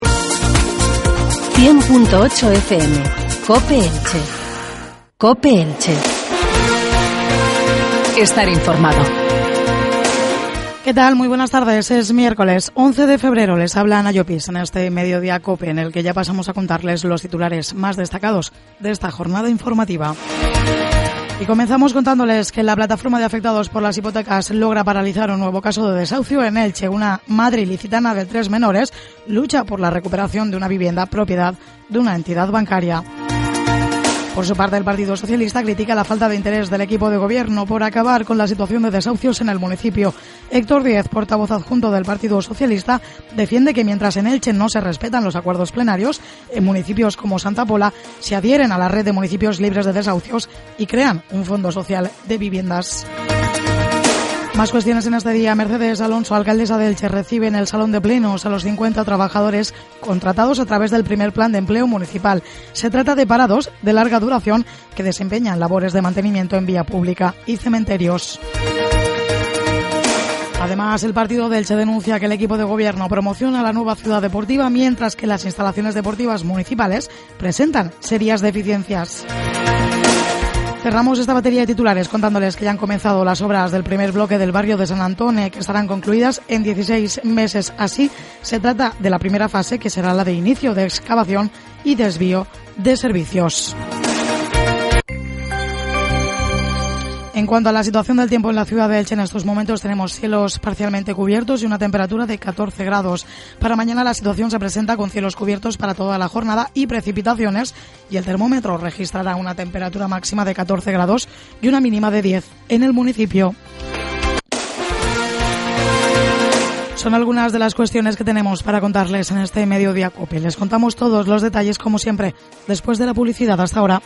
100.8 FM. Cope Elche. Cope Elche. Estar informado. ¿Qué tal? Muy buenas tardes. Es miércoles 11 de febrero. Les habla Ana Llopis en este mediodía COPE en el que ya pasamos a contarles los titulares más destacados de esta jornada informativa. Y comenzamos contándoles que la plataforma de afectados por las hipotecas logra paralizar un nuevo caso de desahucio en Elche. Una madre ilicitana de tres menores lucha por la recuperación de una vivienda propiedad de una entidad bancaria. Por su parte, el Partido Socialista critica la falta de interés del equipo de gobierno por acabar con la situación de desahucios en el municipio. Héctor Díez, portavoz adjunto del Partido Socialista, defiende que mientras en Elche no se respetan los acuerdos plenarios, en municipios como Santa Pola se adhieren a la red de municipios libres de desahucios y crean un fondo social de viviendas. Más cuestiones en este día. Mercedes Alonso, alcaldesa de Elche, recibe en el Salón de Plenos a los 50 trabajadores contratados a través del primer plan de empleo municipal. Se trata de parados de larga duración que desempeñan labores de mantenimiento en vía pública y cementerios. Además, el partido de Elche denuncia que el equipo de gobierno promociona la nueva ciudad deportiva mientras que las instalaciones deportivas municipales presentan serias deficiencias. Cerramos esta batería de titulares contándoles que ya han comenzado las obras del primer bloque del barrio de San Antonio, que estarán concluidas en 16 meses. Así, se trata de la primera fase, que será la de inicio de excavación y desvío de servicios. Cuanto a la situación del tiempo en la ciudad de Elche, en estos momentos tenemos cielos parcialmente cubiertos y una temperatura de 14 grados. Para mañana la situación se presenta con cielos cubiertos para toda la jornada y precipitaciones y el termómetro registrará una temperatura máxima de 14 grados y una mínima de 10 en el municipio. Son algunas de las cuestiones que tenemos para contarles en este mediodía COPE. Les contamos todos los detalles como siempre después de la publicidad hasta ahora.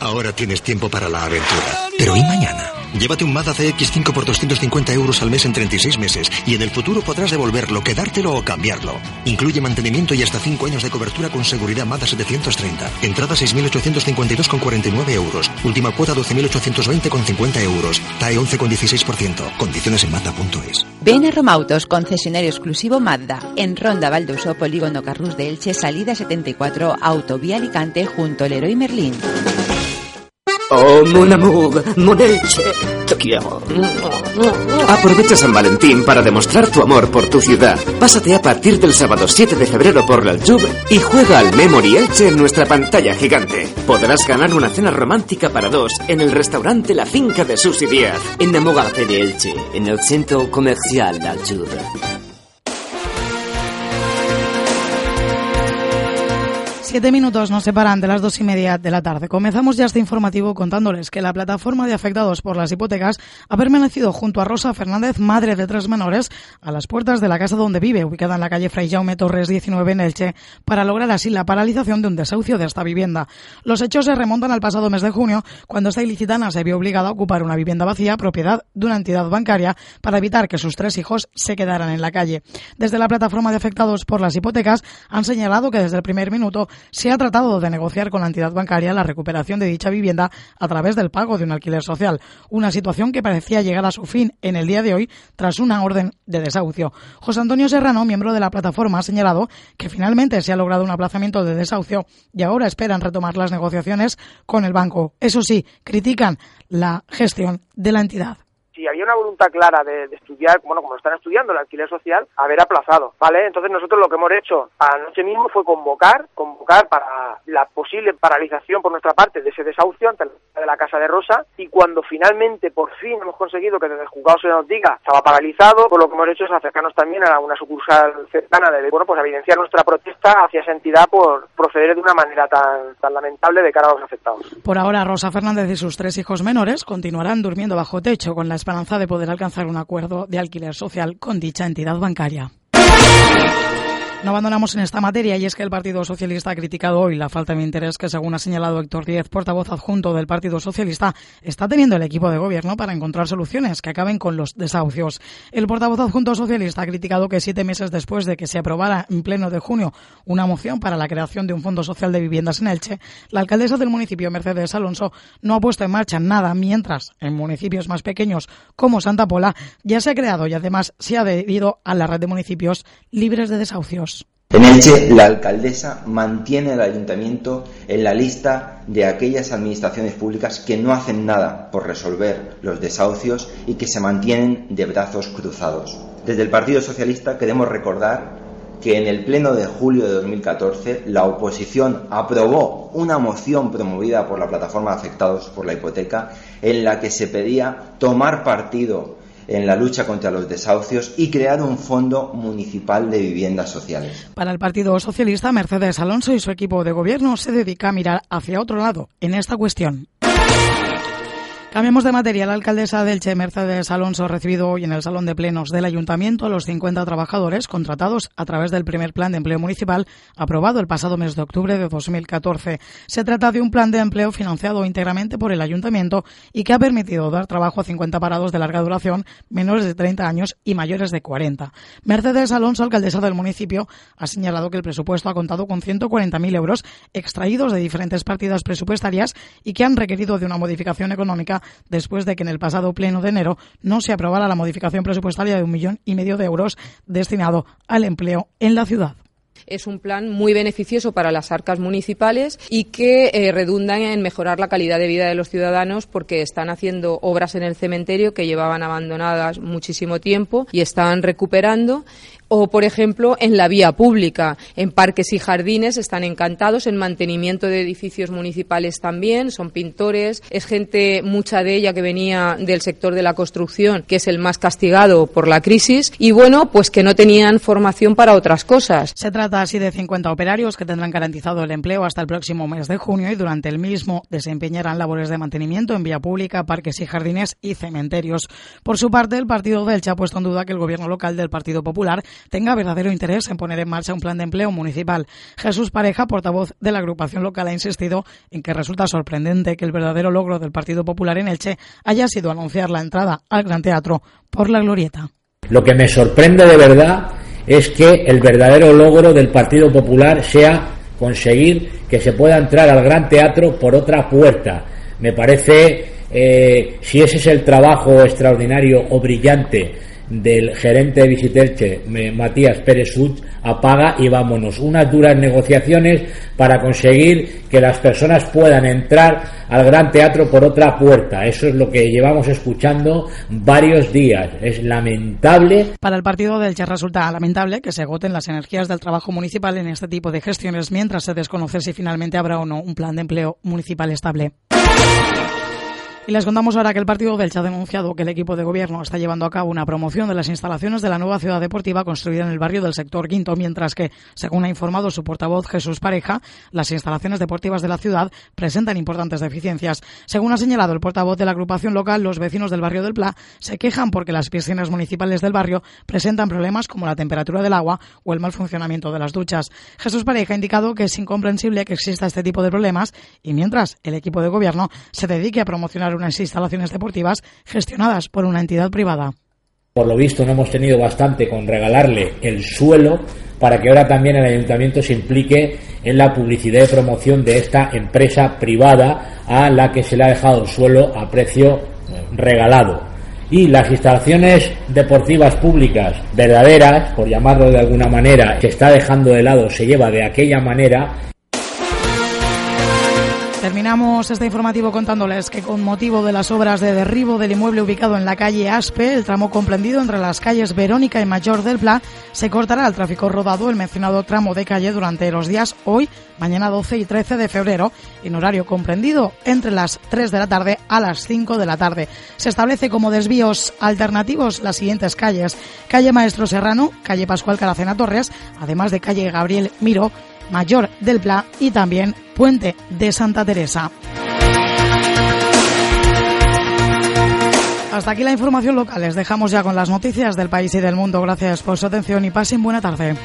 Ahora tienes tiempo para la aventura. Pero ¿y mañana? Llévate un Mazda CX5 por 250 euros al mes en 36 meses y en el futuro podrás devolverlo, quedártelo o cambiarlo. Incluye mantenimiento y hasta 5 años de cobertura con seguridad Mazda 730. Entrada 6.852,49 euros. Última cuota 12.820,50 euros. TAE 11,16%. Condiciones en Mazda.es. Ven a Romautos, concesionario exclusivo Mazda. En Ronda Valduso, Polígono Carrus de Elche, salida 74, Autovía Alicante, junto al Leroy Merlín. Oh, mon amour, mon Elche, te quiero. Aprovecha San Valentín para demostrar tu amor por tu ciudad. Pásate a partir del sábado 7 de febrero por la Aljub y juega al Memory Elche en nuestra pantalla gigante. Podrás ganar una cena romántica para dos en el restaurante La Finca de Susi Díaz. Enamórate de Elche, en el centro comercial de Aljub. Siete minutos nos separan de las dos y media de la tarde. Comenzamos ya este informativo contándoles que la plataforma de afectados por las hipotecas ha permanecido junto a Rosa Fernández, madre de tres menores, a las puertas de la casa donde vive, ubicada en la calle Fray Jaume Torres 19 en Elche, para lograr así la paralización de un desahucio de esta vivienda. Los hechos se remontan al pasado mes de junio, cuando esta ilicitana se vio obligada a ocupar una vivienda vacía, propiedad de una entidad bancaria, para evitar que sus tres hijos se quedaran en la calle. Desde la plataforma de afectados por las hipotecas han señalado que desde el primer minuto se ha tratado de negociar con la entidad bancaria la recuperación de dicha vivienda a través del pago de un alquiler social, una situación que parecía llegar a su fin en el día de hoy tras una orden de desahucio. José Antonio Serrano, miembro de la plataforma, ha señalado que finalmente se ha logrado un aplazamiento de desahucio y ahora esperan retomar las negociaciones con el banco. Eso sí, critican la gestión de la entidad una voluntad clara de, de, estudiar, bueno, como están estudiando el alquiler social, haber aplazado, ¿vale? Entonces nosotros lo que hemos hecho anoche mismo fue convocar, convocar para la posible paralización por nuestra parte de ese desahucio ante de la Casa de Rosa y cuando finalmente por fin hemos conseguido que desde el juzgado se nos diga estaba paralizado, pues lo que hemos hecho es acercarnos también a una sucursal cercana de, bueno, pues evidenciar nuestra protesta hacia esa entidad por proceder de una manera tan, tan lamentable de cara a los afectados. Por ahora, Rosa Fernández y sus tres hijos menores continuarán durmiendo bajo techo con la esperanza de poder alcanzar un acuerdo de alquiler social con dicha entidad bancaria. No abandonamos en esta materia y es que el Partido Socialista ha criticado hoy la falta de interés que, según ha señalado Héctor Díez, portavoz adjunto del Partido Socialista, está teniendo el equipo de gobierno para encontrar soluciones que acaben con los desahucios. El portavoz adjunto socialista ha criticado que siete meses después de que se aprobara en pleno de junio una moción para la creación de un fondo social de viviendas en Elche, la alcaldesa del municipio, Mercedes Alonso, no ha puesto en marcha nada, mientras en municipios más pequeños como Santa Pola ya se ha creado y además se ha adherido a la red de municipios libres de desahucios. En Elche, la alcaldesa mantiene al ayuntamiento en la lista de aquellas administraciones públicas que no hacen nada por resolver los desahucios y que se mantienen de brazos cruzados. Desde el Partido Socialista queremos recordar que en el Pleno de julio de 2014 la oposición aprobó una moción promovida por la plataforma Afectados por la Hipoteca en la que se pedía tomar partido en la lucha contra los desahucios y crear un fondo municipal de viviendas sociales. Para el Partido Socialista, Mercedes Alonso y su equipo de gobierno se dedica a mirar hacia otro lado en esta cuestión. Cambiamos de materia. La alcaldesa del Che, Mercedes Alonso, ha recibido hoy en el Salón de Plenos del Ayuntamiento a los 50 trabajadores contratados a través del primer plan de empleo municipal aprobado el pasado mes de octubre de 2014. Se trata de un plan de empleo financiado íntegramente por el Ayuntamiento y que ha permitido dar trabajo a 50 parados de larga duración, menores de 30 años y mayores de 40. Mercedes Alonso, alcaldesa del municipio, ha señalado que el presupuesto ha contado con 140.000 euros extraídos de diferentes partidas presupuestarias y que han requerido de una modificación económica después de que en el pasado pleno de enero no se aprobara la modificación presupuestaria de un millón y medio de euros destinado al empleo en la ciudad. Es un plan muy beneficioso para las arcas municipales y que eh, redunda en mejorar la calidad de vida de los ciudadanos porque están haciendo obras en el cementerio que llevaban abandonadas muchísimo tiempo y están recuperando o, por ejemplo, en la vía pública, en parques y jardines están encantados, en mantenimiento de edificios municipales también, son pintores, es gente, mucha de ella que venía del sector de la construcción, que es el más castigado por la crisis, y bueno, pues que no tenían formación para otras cosas. Se trata así de 50 operarios que tendrán garantizado el empleo hasta el próximo mes de junio y durante el mismo desempeñarán labores de mantenimiento en vía pública, parques y jardines y cementerios. Por su parte, el partido del ha puesto en duda que el gobierno local del Partido Popular tenga verdadero interés en poner en marcha un plan de empleo municipal. Jesús Pareja, portavoz de la agrupación local, ha insistido en que resulta sorprendente que el verdadero logro del Partido Popular en Elche haya sido anunciar la entrada al Gran Teatro por la Glorieta. Lo que me sorprende de verdad es que el verdadero logro del Partido Popular sea conseguir que se pueda entrar al Gran Teatro por otra puerta. Me parece, eh, si ese es el trabajo extraordinario o brillante del gerente de Visitelche, Matías Pérez Such, apaga y vámonos. Unas duras negociaciones para conseguir que las personas puedan entrar al Gran Teatro por otra puerta. Eso es lo que llevamos escuchando varios días. Es lamentable. Para el partido del Che resulta lamentable que se agoten las energías del trabajo municipal en este tipo de gestiones mientras se desconoce si finalmente habrá o no un plan de empleo municipal estable. Y les contamos ahora que el partido del ha denunciado que el equipo de gobierno está llevando a cabo una promoción de las instalaciones de la nueva ciudad deportiva construida en el barrio del sector Quinto, mientras que, según ha informado su portavoz Jesús Pareja, las instalaciones deportivas de la ciudad presentan importantes deficiencias. Según ha señalado el portavoz de la agrupación local, los vecinos del barrio del Pla se quejan porque las piscinas municipales del barrio presentan problemas como la temperatura del agua o el mal funcionamiento de las duchas. Jesús Pareja ha indicado que es incomprensible que exista este tipo de problemas y mientras el equipo de gobierno se dedique a promocionar unas instalaciones deportivas gestionadas por una entidad privada. Por lo visto no hemos tenido bastante con regalarle el suelo para que ahora también el ayuntamiento se implique en la publicidad y promoción de esta empresa privada a la que se le ha dejado el suelo a precio eh, regalado. Y las instalaciones deportivas públicas verdaderas, por llamarlo de alguna manera, se está dejando de lado, se lleva de aquella manera Terminamos este informativo contándoles que con motivo de las obras de derribo del inmueble ubicado en la calle Aspe, el tramo comprendido entre las calles Verónica y Mayor del Pla, se cortará el tráfico rodado el mencionado tramo de calle durante los días hoy, mañana 12 y 13 de febrero, en horario comprendido entre las 3 de la tarde a las 5 de la tarde. Se establece como desvíos alternativos las siguientes calles: calle Maestro Serrano, calle Pascual Caracena Torres, además de calle Gabriel Miro, Mayor del Pla y también Puente de Santa Teresa. Hasta aquí la información local. Les dejamos ya con las noticias del país y del mundo. Gracias por su atención y pasen buena tarde.